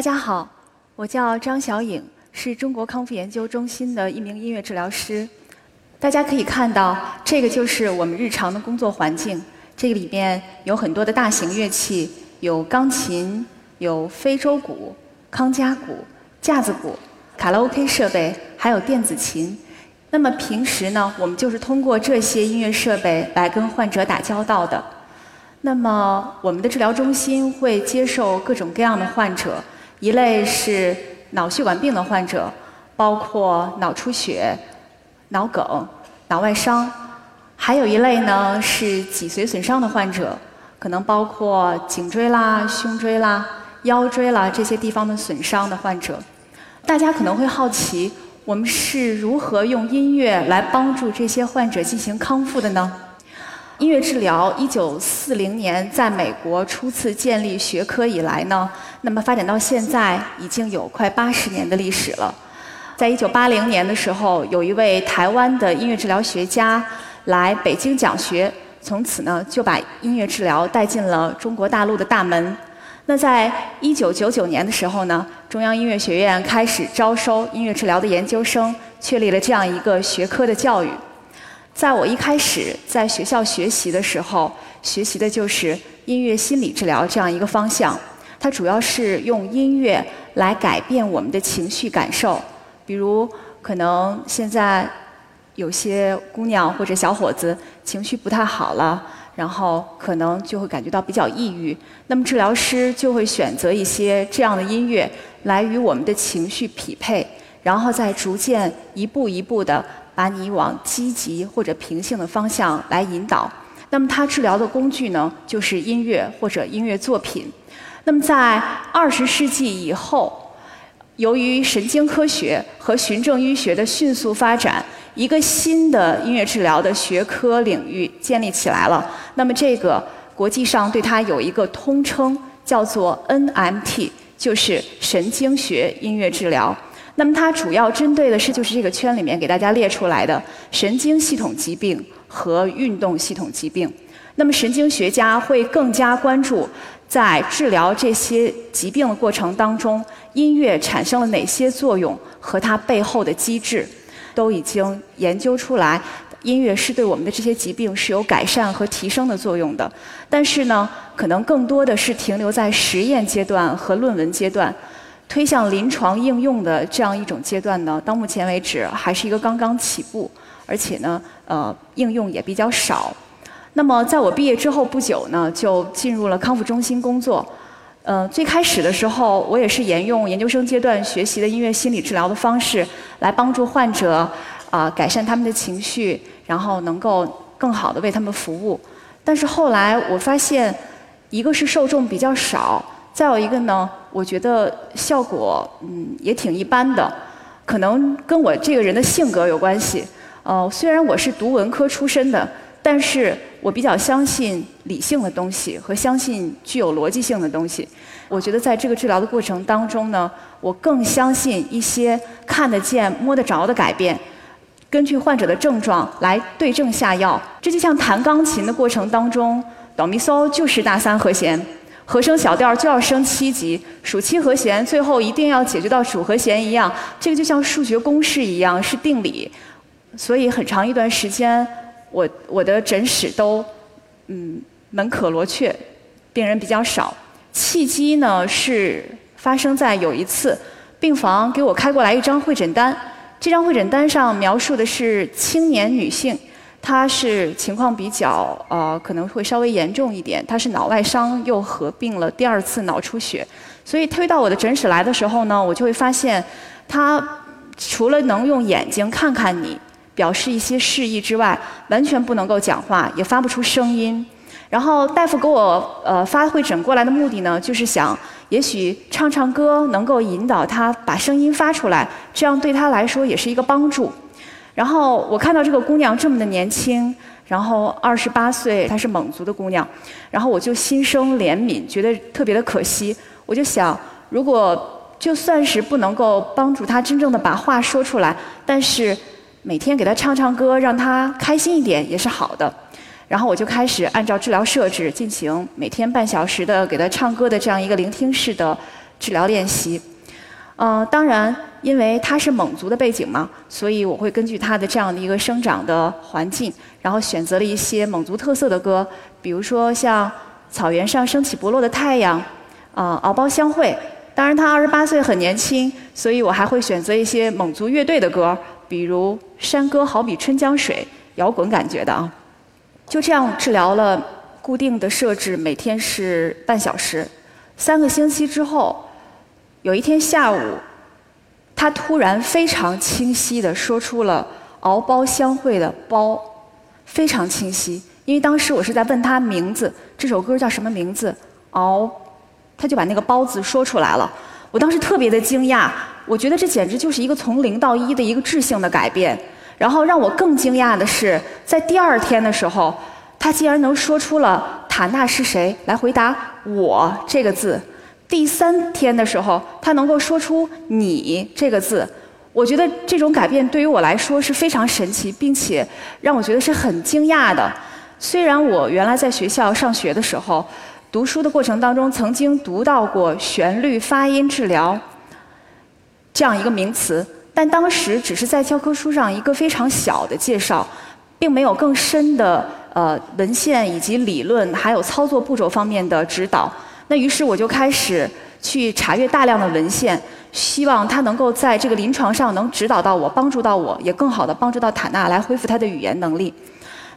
大家好，我叫张小颖，是中国康复研究中心的一名音乐治疗师。大家可以看到，这个就是我们日常的工作环境。这个里面有很多的大型乐器，有钢琴，有非洲鼓、康佳鼓、架子鼓、卡拉 OK 设备，还有电子琴。那么平时呢，我们就是通过这些音乐设备来跟患者打交道的。那么我们的治疗中心会接受各种各样的患者。一类是脑血管病的患者，包括脑出血、脑梗、脑外伤；还有一类呢是脊髓损伤的患者，可能包括颈椎啦、胸椎啦、腰椎啦这些地方的损伤的患者。大家可能会好奇，我们是如何用音乐来帮助这些患者进行康复的呢？音乐治疗，一九四零年在美国初次建立学科以来呢，那么发展到现在已经有快八十年的历史了。在一九八零年的时候，有一位台湾的音乐治疗学家来北京讲学，从此呢就把音乐治疗带进了中国大陆的大门。那在一九九九年的时候呢，中央音乐学院开始招收音乐治疗的研究生，确立了这样一个学科的教育。在我一开始在学校学习的时候，学习的就是音乐心理治疗这样一个方向。它主要是用音乐来改变我们的情绪感受。比如，可能现在有些姑娘或者小伙子情绪不太好了，然后可能就会感觉到比较抑郁。那么治疗师就会选择一些这样的音乐来与我们的情绪匹配，然后再逐渐一步一步的。把你往积极或者平性的方向来引导。那么，它治疗的工具呢，就是音乐或者音乐作品。那么，在二十世纪以后，由于神经科学和循证医学的迅速发展，一个新的音乐治疗的学科领域建立起来了。那么，这个国际上对它有一个通称，叫做 NMT，就是神经学音乐治疗。那么它主要针对的是，就是这个圈里面给大家列出来的神经系统疾病和运动系统疾病。那么神经学家会更加关注在治疗这些疾病的过程当中，音乐产生了哪些作用和它背后的机制，都已经研究出来，音乐是对我们的这些疾病是有改善和提升的作用的。但是呢，可能更多的是停留在实验阶段和论文阶段。推向临床应用的这样一种阶段呢，到目前为止还是一个刚刚起步，而且呢，呃，应用也比较少。那么，在我毕业之后不久呢，就进入了康复中心工作。呃，最开始的时候，我也是沿用研究生阶段学习的音乐心理治疗的方式，来帮助患者啊改善他们的情绪，然后能够更好的为他们服务。但是后来我发现，一个是受众比较少。再有一个呢，我觉得效果嗯也挺一般的，可能跟我这个人的性格有关系。呃，虽然我是读文科出身的，但是我比较相信理性的东西和相信具有逻辑性的东西。我觉得在这个治疗的过程当中呢，我更相信一些看得见、摸得着的改变，根据患者的症状来对症下药。这就像弹钢琴的过程当中，哆咪嗦就是大三和弦。和声小调就要升七级，数七和弦，最后一定要解决到主和弦一样。这个就像数学公式一样，是定理。所以很长一段时间，我我的诊室都嗯门可罗雀，病人比较少。契机呢是发生在有一次，病房给我开过来一张会诊单，这张会诊单上描述的是青年女性。他是情况比较呃可能会稍微严重一点，他是脑外伤又合并了第二次脑出血，所以推到我的诊室来的时候呢，我就会发现他除了能用眼睛看看你，表示一些示意之外，完全不能够讲话，也发不出声音。然后大夫给我呃发会诊过来的目的呢，就是想也许唱唱歌能够引导他把声音发出来，这样对他来说也是一个帮助。然后我看到这个姑娘这么的年轻，然后二十八岁，她是蒙族的姑娘，然后我就心生怜悯，觉得特别的可惜。我就想，如果就算是不能够帮助她真正的把话说出来，但是每天给她唱唱歌，让她开心一点也是好的。然后我就开始按照治疗设置进行每天半小时的给她唱歌的这样一个聆听式的治疗练习。呃，当然，因为他是蒙族的背景嘛，所以我会根据他的这样的一个生长的环境，然后选择了一些蒙族特色的歌，比如说像《草原上升起不落的太阳》，啊，《敖包相会》。当然，他二十八岁很年轻，所以我还会选择一些蒙族乐队的歌，比如《山歌好比春江水》，摇滚感觉的啊。就这样治疗了，固定的设置每天是半小时，三个星期之后。有一天下午，他突然非常清晰地说出了“敖包相会”的“包”，非常清晰。因为当时我是在问他名字，这首歌叫什么名字？敖，他就把那个“包”字说出来了。我当时特别的惊讶，我觉得这简直就是一个从零到一的一个质性的改变。然后让我更惊讶的是，在第二天的时候，他竟然能说出了“塔纳是谁”来回答“我”这个字。第三天的时候，他能够说出“你”这个字，我觉得这种改变对于我来说是非常神奇，并且让我觉得是很惊讶的。虽然我原来在学校上学的时候，读书的过程当中曾经读到过旋律发音治疗这样一个名词，但当时只是在教科书上一个非常小的介绍，并没有更深的呃文献以及理论还有操作步骤方面的指导。那于是我就开始去查阅大量的文献，希望他能够在这个临床上能指导到我，帮助到我，也更好的帮助到塔纳来恢复他的语言能力。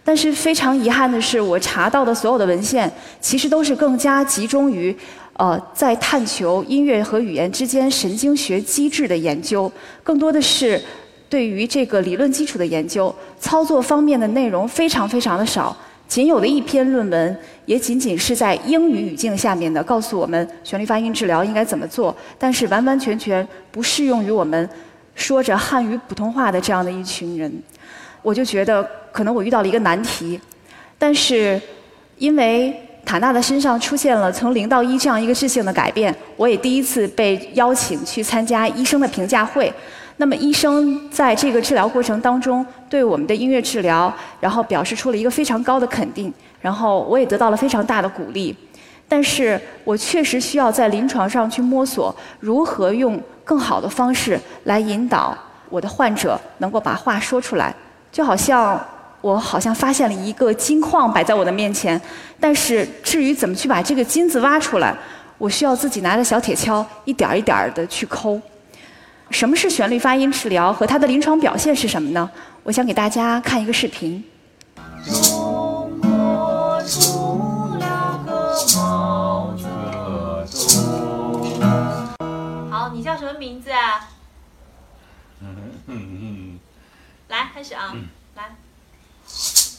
但是非常遗憾的是，我查到的所有的文献，其实都是更加集中于，呃，在探求音乐和语言之间神经学机制的研究，更多的是对于这个理论基础的研究，操作方面的内容非常非常的少。仅有的一篇论文，也仅仅是在英语语境下面的，告诉我们旋律发音治疗应该怎么做，但是完完全全不适用于我们说着汉语普通话的这样的一群人。我就觉得，可能我遇到了一个难题。但是，因为塔纳的身上出现了从零到一这样一个质性的改变，我也第一次被邀请去参加医生的评价会。那么医生在这个治疗过程当中对我们的音乐治疗，然后表示出了一个非常高的肯定，然后我也得到了非常大的鼓励。但是我确实需要在临床上去摸索如何用更好的方式来引导我的患者能够把话说出来。就好像我好像发现了一个金矿摆在我的面前，但是至于怎么去把这个金子挖出来，我需要自己拿着小铁锹一点一点的去抠。什么是旋律发音治疗和它的临床表现是什么呢？我想给大家看一个视频。好，你叫什么名字啊？来，开始啊，来。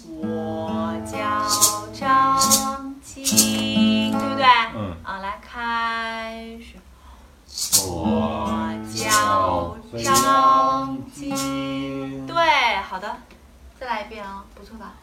我叫张青，对不对？嗯。啊，来开始。我叫张金，对，好的，再来一遍啊，不错吧？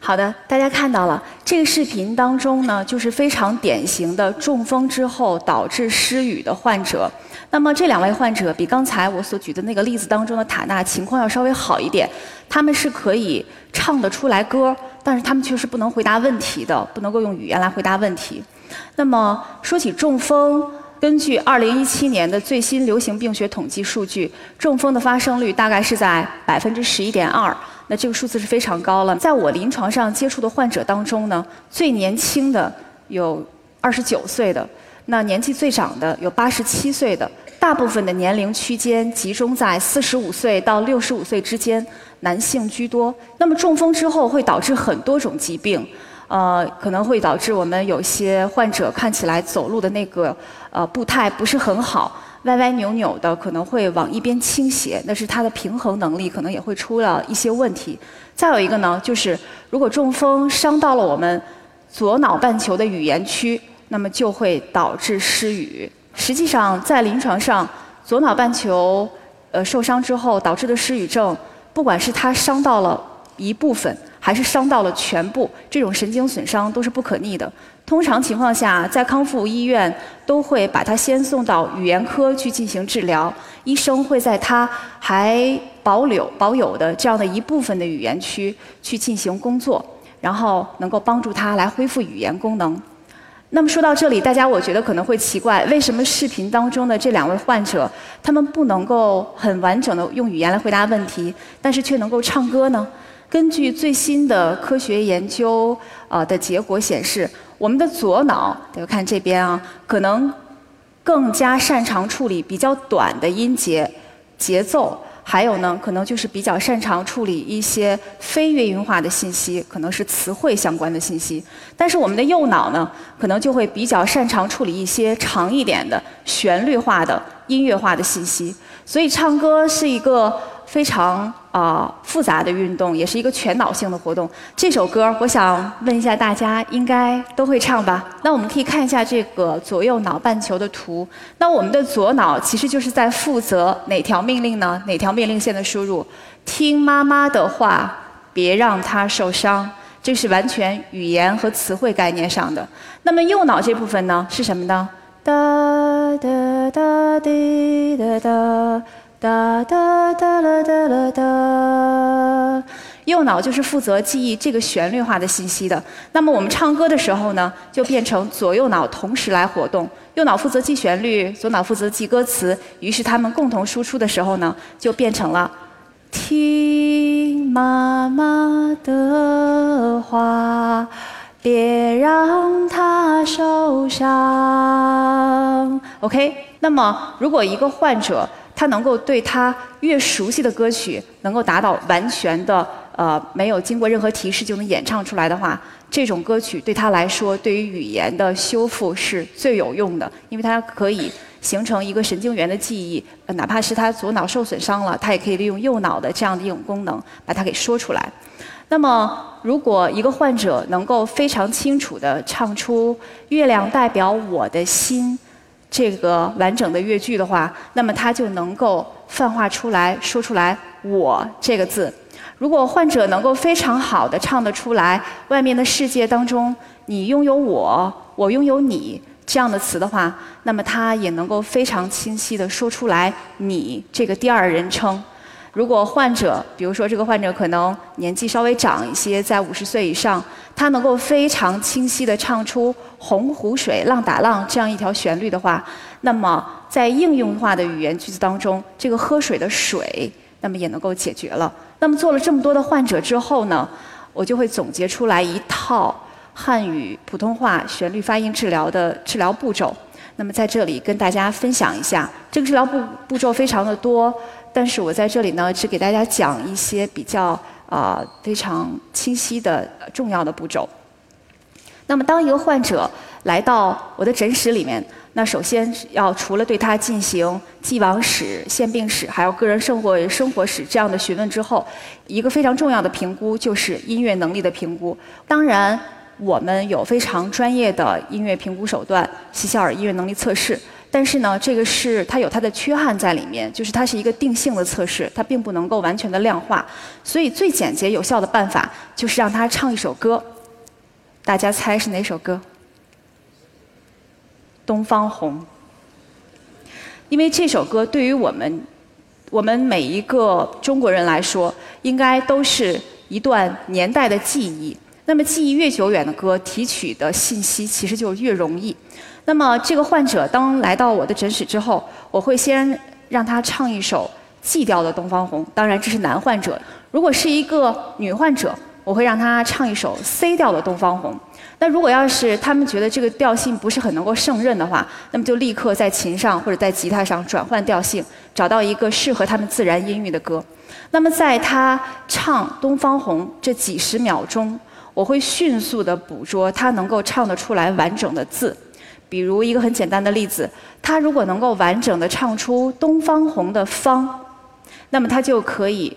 好的，大家看到了这个视频当中呢，就是非常典型的中风之后导致失语的患者。那么这两位患者比刚才我所举的那个例子当中的塔纳情况要稍微好一点，他们是可以唱得出来歌，但是他们却是不能回答问题的，不能够用语言来回答问题。那么说起中风，根据2017年的最新流行病学统计数据，中风的发生率大概是在百分之十一点二。那这个数字是非常高了。在我临床上接触的患者当中呢，最年轻的有二十九岁的，那年纪最长的有八十七岁的，大部分的年龄区间集中在四十五岁到六十五岁之间，男性居多。那么中风之后会导致很多种疾病。呃，可能会导致我们有些患者看起来走路的那个呃步态不是很好，歪歪扭扭的，可能会往一边倾斜，那是他的平衡能力可能也会出了一些问题。再有一个呢，就是如果中风伤到了我们左脑半球的语言区，那么就会导致失语。实际上，在临床上，左脑半球呃受伤之后导致的失语症，不管是它伤到了一部分。还是伤到了全部，这种神经损伤都是不可逆的。通常情况下，在康复医院都会把他先送到语言科去进行治疗，医生会在他还保留保有的这样的一部分的语言区去进行工作，然后能够帮助他来恢复语言功能。那么说到这里，大家我觉得可能会奇怪，为什么视频当中的这两位患者，他们不能够很完整的用语言来回答问题，但是却能够唱歌呢？根据最新的科学研究啊的结果显示，我们的左脑，大家看这边啊，可能更加擅长处理比较短的音节、节奏。还有呢，可能就是比较擅长处理一些非乐音化的信息，可能是词汇相关的信息。但是我们的右脑呢，可能就会比较擅长处理一些长一点的旋律化的音乐化的信息。所以唱歌是一个。非常啊复杂的运动，也是一个全脑性的活动。这首歌，我想问一下大家，应该都会唱吧？那我们可以看一下这个左右脑半球的图。那我们的左脑其实就是在负责哪条命令呢？哪条命令线的输入？听妈妈的话，别让她受伤。这是完全语言和词汇概念上的。那么右脑这部分呢，是什么呢？哒哒哒滴哒哒。哒哒哒啦哒啦哒，右脑就是负责记忆这个旋律化的信息的。那么我们唱歌的时候呢，就变成左右脑同时来活动，右脑负责记旋律，左脑负责记歌词。于是他们共同输出的时候呢，就变成了听妈妈的话，别让她受伤。OK，那么如果一个患者，他能够对他越熟悉的歌曲，能够达到完全的呃没有经过任何提示就能演唱出来的话，这种歌曲对他来说，对于语言的修复是最有用的，因为它可以形成一个神经元的记忆，呃哪怕是他左脑受损伤了，他也可以利用右脑的这样的一种功能把它给说出来。那么，如果一个患者能够非常清楚地唱出“月亮代表我的心”。这个完整的乐句的话，那么他就能够泛化出来说出来“我”这个字。如果患者能够非常好的唱得出来，外面的世界当中你拥有我，我拥有你这样的词的话，那么他也能够非常清晰的说出来“你”这个第二人称。如果患者，比如说这个患者可能年纪稍微长一些，在五十岁以上，他能够非常清晰地唱出“洪湖水浪打浪”这样一条旋律的话，那么在应用化的语言句子当中，这个喝水的水，那么也能够解决了。那么做了这么多的患者之后呢，我就会总结出来一套汉语普通话旋律发音治疗的治疗步骤。那么在这里跟大家分享一下，这个治疗步步骤非常的多。但是我在这里呢，只给大家讲一些比较啊非常清晰的重要的步骤。那么，当一个患者来到我的诊室里面，那首先要除了对他进行既往史、现病史，还有个人生活生活史这样的询问之后，一个非常重要的评估就是音乐能力的评估。当然，我们有非常专业的音乐评估手段——西肖尔音乐能力测试。但是呢，这个是它有它的缺憾在里面，就是它是一个定性的测试，它并不能够完全的量化。所以最简洁有效的办法就是让他唱一首歌，大家猜是哪首歌？《东方红》。因为这首歌对于我们我们每一个中国人来说，应该都是一段年代的记忆。那么记忆越久远的歌，提取的信息其实就越容易。那么，这个患者当来到我的诊室之后，我会先让他唱一首 G 调的《东方红》。当然，这是男患者。如果是一个女患者，我会让他唱一首 C 调的《东方红》。那如果要是他们觉得这个调性不是很能够胜任的话，那么就立刻在琴上或者在吉他上转换调性，找到一个适合他们自然音域的歌。那么在他唱《东方红》这几十秒钟，我会迅速地捕捉他能够唱得出来完整的字。比如一个很简单的例子，他如果能够完整的唱出《东方红》的“方”，那么他就可以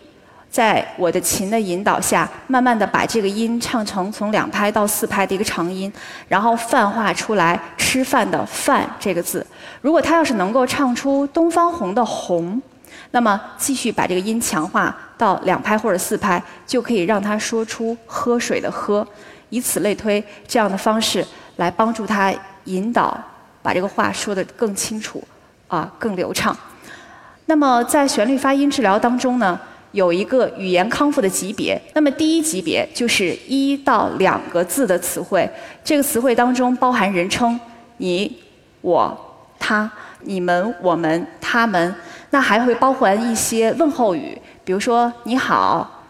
在我的琴的引导下，慢慢的把这个音唱成从两拍到四拍的一个长音，然后泛化出来“吃饭”的“饭”这个字。如果他要是能够唱出《东方红》的“红”，那么继续把这个音强化到两拍或者四拍，就可以让他说出“喝水”的“喝”，以此类推，这样的方式来帮助他。引导把这个话说得更清楚，啊，更流畅。那么在旋律发音治疗当中呢，有一个语言康复的级别。那么第一级别就是一到两个字的词汇，这个词汇当中包含人称，你、我、他、你们、我们、他们，那还会包含一些问候语，比如说你好、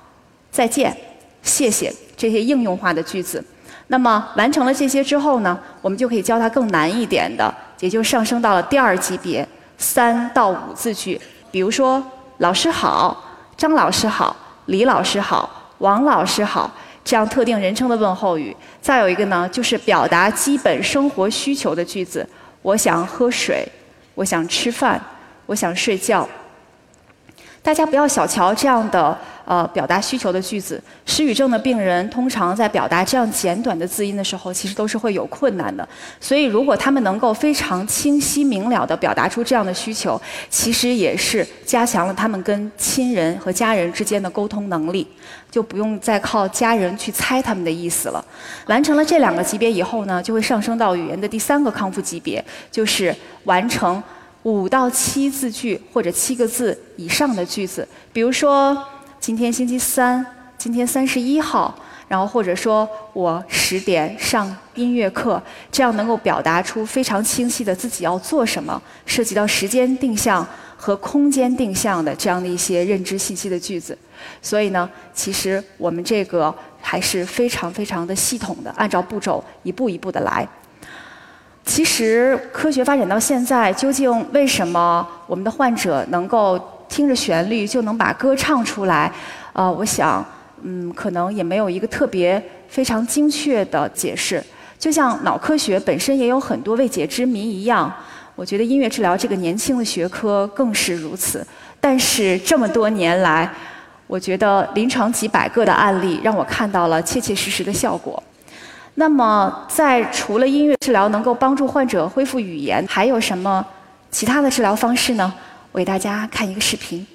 再见、谢谢这些应用化的句子。那么完成了这些之后呢，我们就可以教他更难一点的，也就上升到了第二级别，三到五字句。比如说，老师好，张老师好，李老师好，王老师好，这样特定人称的问候语。再有一个呢，就是表达基本生活需求的句子，我想喝水，我想吃饭，我想睡觉。大家不要小瞧这样的。呃，表达需求的句子，失语症的病人通常在表达这样简短的字音的时候，其实都是会有困难的。所以，如果他们能够非常清晰明了地表达出这样的需求，其实也是加强了他们跟亲人和家人之间的沟通能力，就不用再靠家人去猜他们的意思了。完成了这两个级别以后呢，就会上升到语言的第三个康复级别，就是完成五到七字句或者七个字以上的句子，比如说。今天星期三，今天三十一号，然后或者说我十点上音乐课，这样能够表达出非常清晰的自己要做什么，涉及到时间定向和空间定向的这样的一些认知信息的句子。所以呢，其实我们这个还是非常非常的系统的，按照步骤一步一步的来。其实科学发展到现在，究竟为什么我们的患者能够？听着旋律就能把歌唱出来，呃，我想，嗯，可能也没有一个特别非常精确的解释。就像脑科学本身也有很多未解之谜一样，我觉得音乐治疗这个年轻的学科更是如此。但是这么多年来，我觉得临床几百个的案例让我看到了切切实实的效果。那么，在除了音乐治疗能够帮助患者恢复语言，还有什么其他的治疗方式呢？我给大家看一个视频。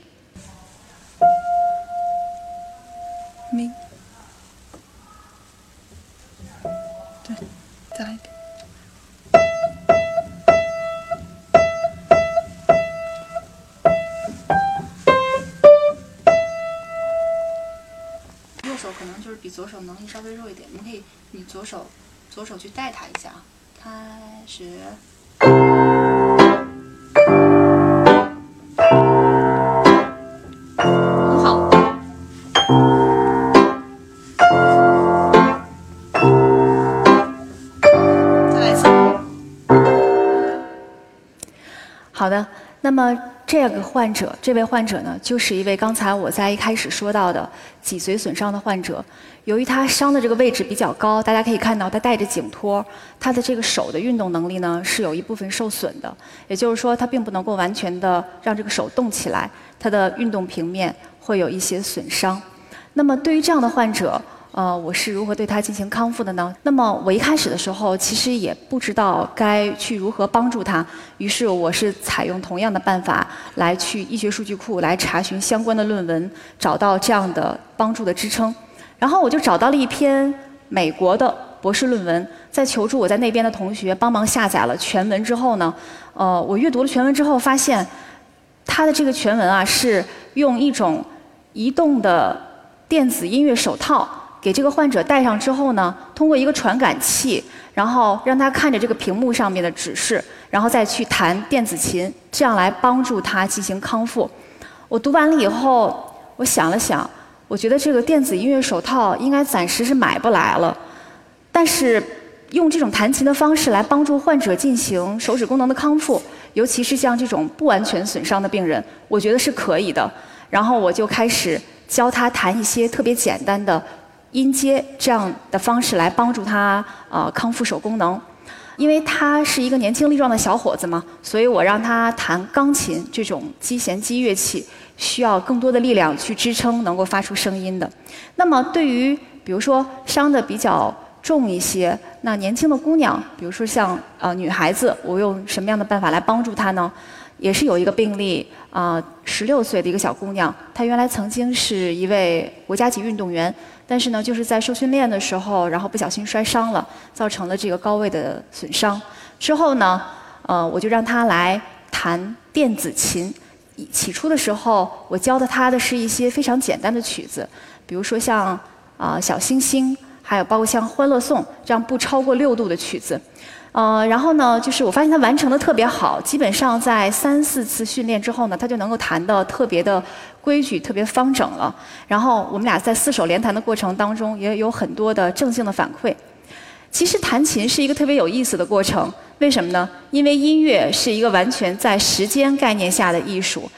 咪，对，再来一遍。右手可能就是比左手能力稍微弱一点，你可以，你左手，左手去带它一下啊。开始。这个患者，这位患者呢，就是一位刚才我在一开始说到的脊髓损伤的患者。由于他伤的这个位置比较高，大家可以看到他带着颈托，他的这个手的运动能力呢是有一部分受损的。也就是说，他并不能够完全的让这个手动起来，他的运动平面会有一些损伤。那么对于这样的患者，呃，我是如何对他进行康复的呢？那么我一开始的时候其实也不知道该去如何帮助他，于是我是采用同样的办法来去医学数据库来查询相关的论文，找到这样的帮助的支撑。然后我就找到了一篇美国的博士论文，在求助我在那边的同学帮忙下载了全文之后呢，呃，我阅读了全文之后发现，他的这个全文啊是用一种移动的电子音乐手套。给这个患者戴上之后呢，通过一个传感器，然后让他看着这个屏幕上面的指示，然后再去弹电子琴，这样来帮助他进行康复。我读完了以后，我想了想，我觉得这个电子音乐手套应该暂时是买不来了，但是用这种弹琴的方式来帮助患者进行手指功能的康复，尤其是像这种不完全损伤的病人，我觉得是可以的。然后我就开始教他弹一些特别简单的。音阶这样的方式来帮助他呃康复手功能，因为他是一个年轻力壮的小伙子嘛，所以我让他弹钢琴这种击弦击乐器，需要更多的力量去支撑能够发出声音的。那么对于比如说伤的比较重一些，那年轻的姑娘，比如说像呃女孩子，我用什么样的办法来帮助她呢？也是有一个病例啊，十六岁的一个小姑娘，她原来曾经是一位国家级运动员。但是呢，就是在受训练的时候，然后不小心摔伤了，造成了这个高位的损伤。之后呢，呃，我就让她来弹电子琴，起初的时候，我教的她的是一些非常简单的曲子，比如说像啊小星星，还有包括像欢乐颂这样不超过六度的曲子。呃，然后呢，就是我发现他完成的特别好，基本上在三四次训练之后呢，他就能够弹的特别的规矩、特别方整了。然后我们俩在四手联弹的过程当中，也有很多的正性的反馈。其实弹琴是一个特别有意思的过程，为什么呢？因为音乐是一个完全在时间概念下的艺术，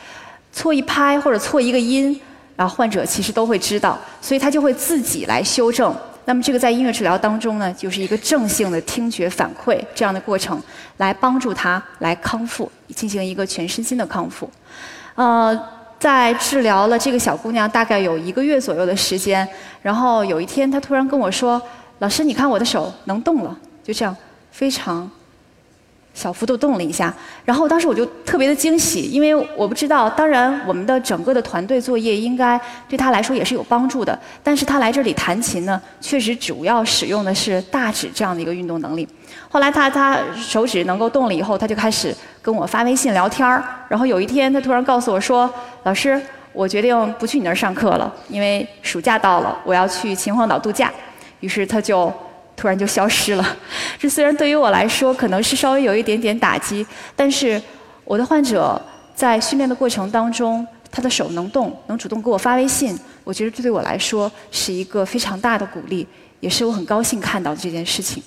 错一拍或者错一个音，然后患者其实都会知道，所以他就会自己来修正。那么这个在音乐治疗当中呢，就是一个正性的听觉反馈这样的过程，来帮助他来康复，进行一个全身心的康复。呃，在治疗了这个小姑娘大概有一个月左右的时间，然后有一天她突然跟我说：“老师，你看我的手能动了。”就这样，非常。小幅度动了一下，然后当时我就特别的惊喜，因为我不知道，当然我们的整个的团队作业应该对他来说也是有帮助的，但是他来这里弹琴呢，确实主要使用的是大指这样的一个运动能力。后来他他手指能够动了以后，他就开始跟我发微信聊天儿，然后有一天他突然告诉我说：“老师，我决定不去你那儿上课了，因为暑假到了，我要去秦皇岛度假。”于是他就。突然就消失了，这虽然对于我来说可能是稍微有一点点打击，但是我的患者在训练的过程当中，他的手能动，能主动给我发微信，我觉得这对我来说是一个非常大的鼓励，也是我很高兴看到的这件事情。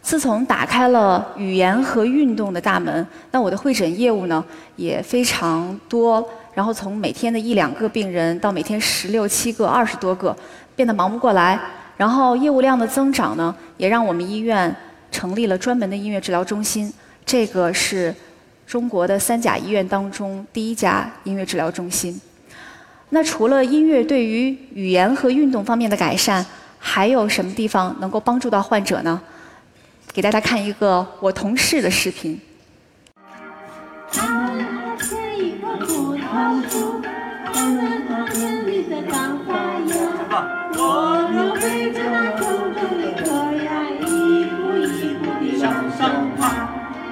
自从打开了语言和运动的大门，那我的会诊业务呢也非常多，然后从每天的一两个病人到每天十六七个、二十多个，变得忙不过来。然后业务量的增长呢，也让我们医院成立了专门的音乐治疗中心。这个是中国的三甲医院当中第一家音乐治疗中心。那除了音乐对于语言和运动方面的改善，还有什么地方能够帮助到患者呢？给大家看一个我同事的视频。我要背着那重重的壳呀，一步一步地向上爬。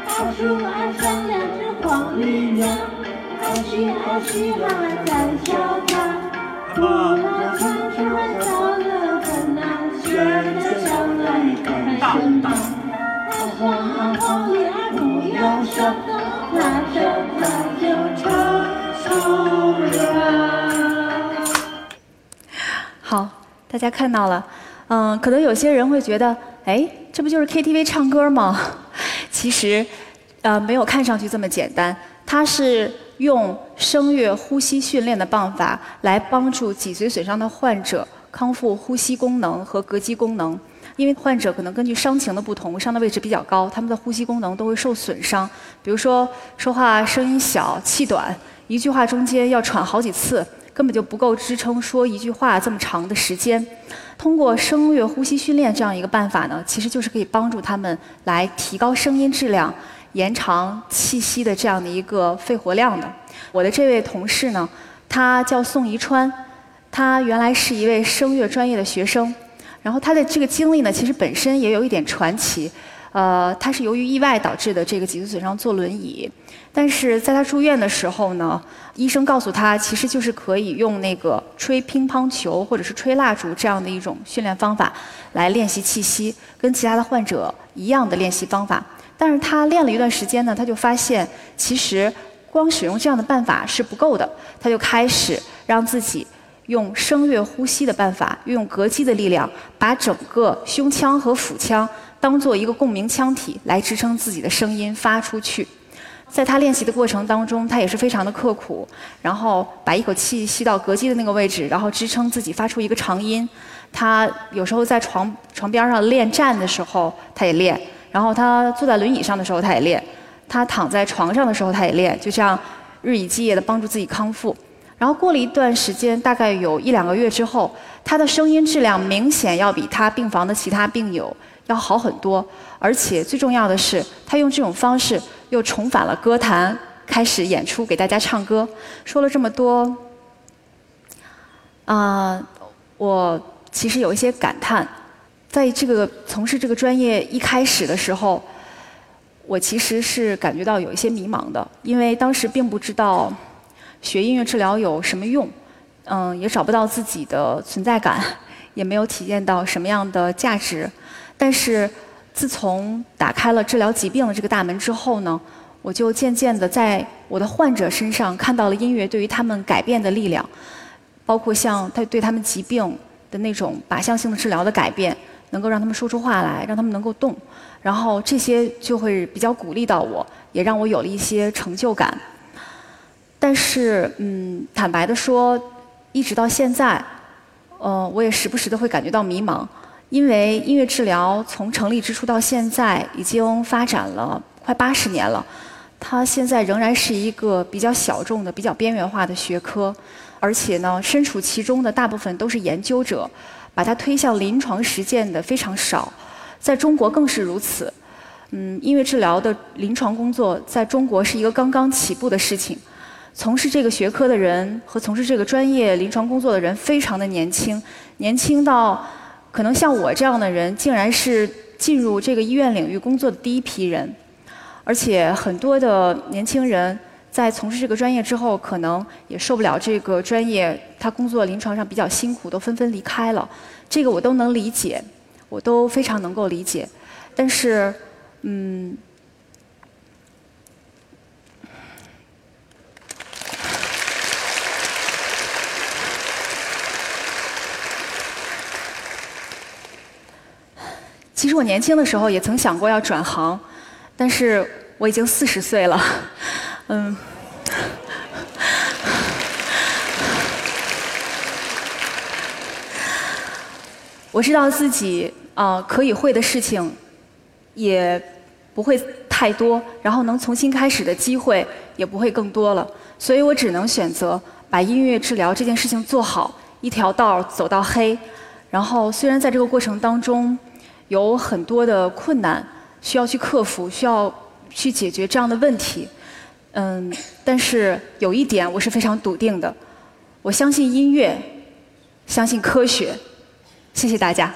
大树爱上两只黄鹂鸟，爱去爱去慢慢在敲它。不要唱出来造了烦恼，学着相爱开声道。黄啊黄鹂啊不要说，那就那就成熟了。大家看到了，嗯，可能有些人会觉得，哎，这不就是 KTV 唱歌吗？其实，呃，没有看上去这么简单。它是用声乐呼吸训练的办法来帮助脊髓损伤的患者康复呼吸功能和膈肌功能。因为患者可能根据伤情的不同，伤的位置比较高，他们的呼吸功能都会受损伤。比如说，说话声音小、气短，一句话中间要喘好几次。根本就不够支撑说一句话这么长的时间。通过声乐呼吸训练这样一个办法呢，其实就是可以帮助他们来提高声音质量、延长气息的这样的一个肺活量的。我的这位同事呢，他叫宋宜川，他原来是一位声乐专业的学生，然后他的这个经历呢，其实本身也有一点传奇。呃，他是由于意外导致的这个脊髓损伤，坐轮椅。但是在他住院的时候呢，医生告诉他，其实就是可以用那个吹乒乓球或者是吹蜡烛这样的一种训练方法来练习气息，跟其他的患者一样的练习方法。但是他练了一段时间呢，他就发现其实光使用这样的办法是不够的，他就开始让自己用声乐呼吸的办法，用膈肌的力量，把整个胸腔和腹腔当做一个共鸣腔体来支撑自己的声音发出去。在他练习的过程当中，他也是非常的刻苦，然后把一口气吸到膈肌的那个位置，然后支撑自己发出一个长音。他有时候在床床边上练站的时候，他也练；然后他坐在轮椅上的时候，他也练；他躺在床上的时候，他也练。就这样日以继夜的帮助自己康复。然后过了一段时间，大概有一两个月之后，他的声音质量明显要比他病房的其他病友要好很多，而且最重要的是，他用这种方式。又重返了歌坛，开始演出给大家唱歌。说了这么多，啊，我其实有一些感叹，在这个从事这个专业一开始的时候，我其实是感觉到有一些迷茫的，因为当时并不知道学音乐治疗有什么用？嗯，也找不到自己的存在感，也没有体验到什么样的价值。但是，自从打开了治疗疾病的这个大门之后呢，我就渐渐的在我的患者身上看到了音乐对于他们改变的力量，包括像他对他们疾病的那种靶向性的治疗的改变，能够让他们说出话来，让他们能够动，然后这些就会比较鼓励到我，也让我有了一些成就感。但是，嗯，坦白的说，一直到现在，呃，我也时不时的会感觉到迷茫，因为音乐治疗从成立之初到现在已经发展了快八十年了，它现在仍然是一个比较小众的、比较边缘化的学科，而且呢，身处其中的大部分都是研究者，把它推向临床实践的非常少，在中国更是如此。嗯，音乐治疗的临床工作在中国是一个刚刚起步的事情。从事这个学科的人和从事这个专业临床工作的人非常的年轻，年轻到可能像我这样的人，竟然是进入这个医院领域工作的第一批人。而且很多的年轻人在从事这个专业之后，可能也受不了这个专业，他工作临床上比较辛苦，都纷纷离开了。这个我都能理解，我都非常能够理解。但是，嗯。其实我年轻的时候也曾想过要转行，但是我已经四十岁了，嗯，我知道自己啊可以会的事情也不会太多，然后能重新开始的机会也不会更多了，所以我只能选择把音乐治疗这件事情做好，一条道走到黑，然后虽然在这个过程当中。有很多的困难需要去克服，需要去解决这样的问题。嗯，但是有一点我是非常笃定的，我相信音乐，相信科学。谢谢大家。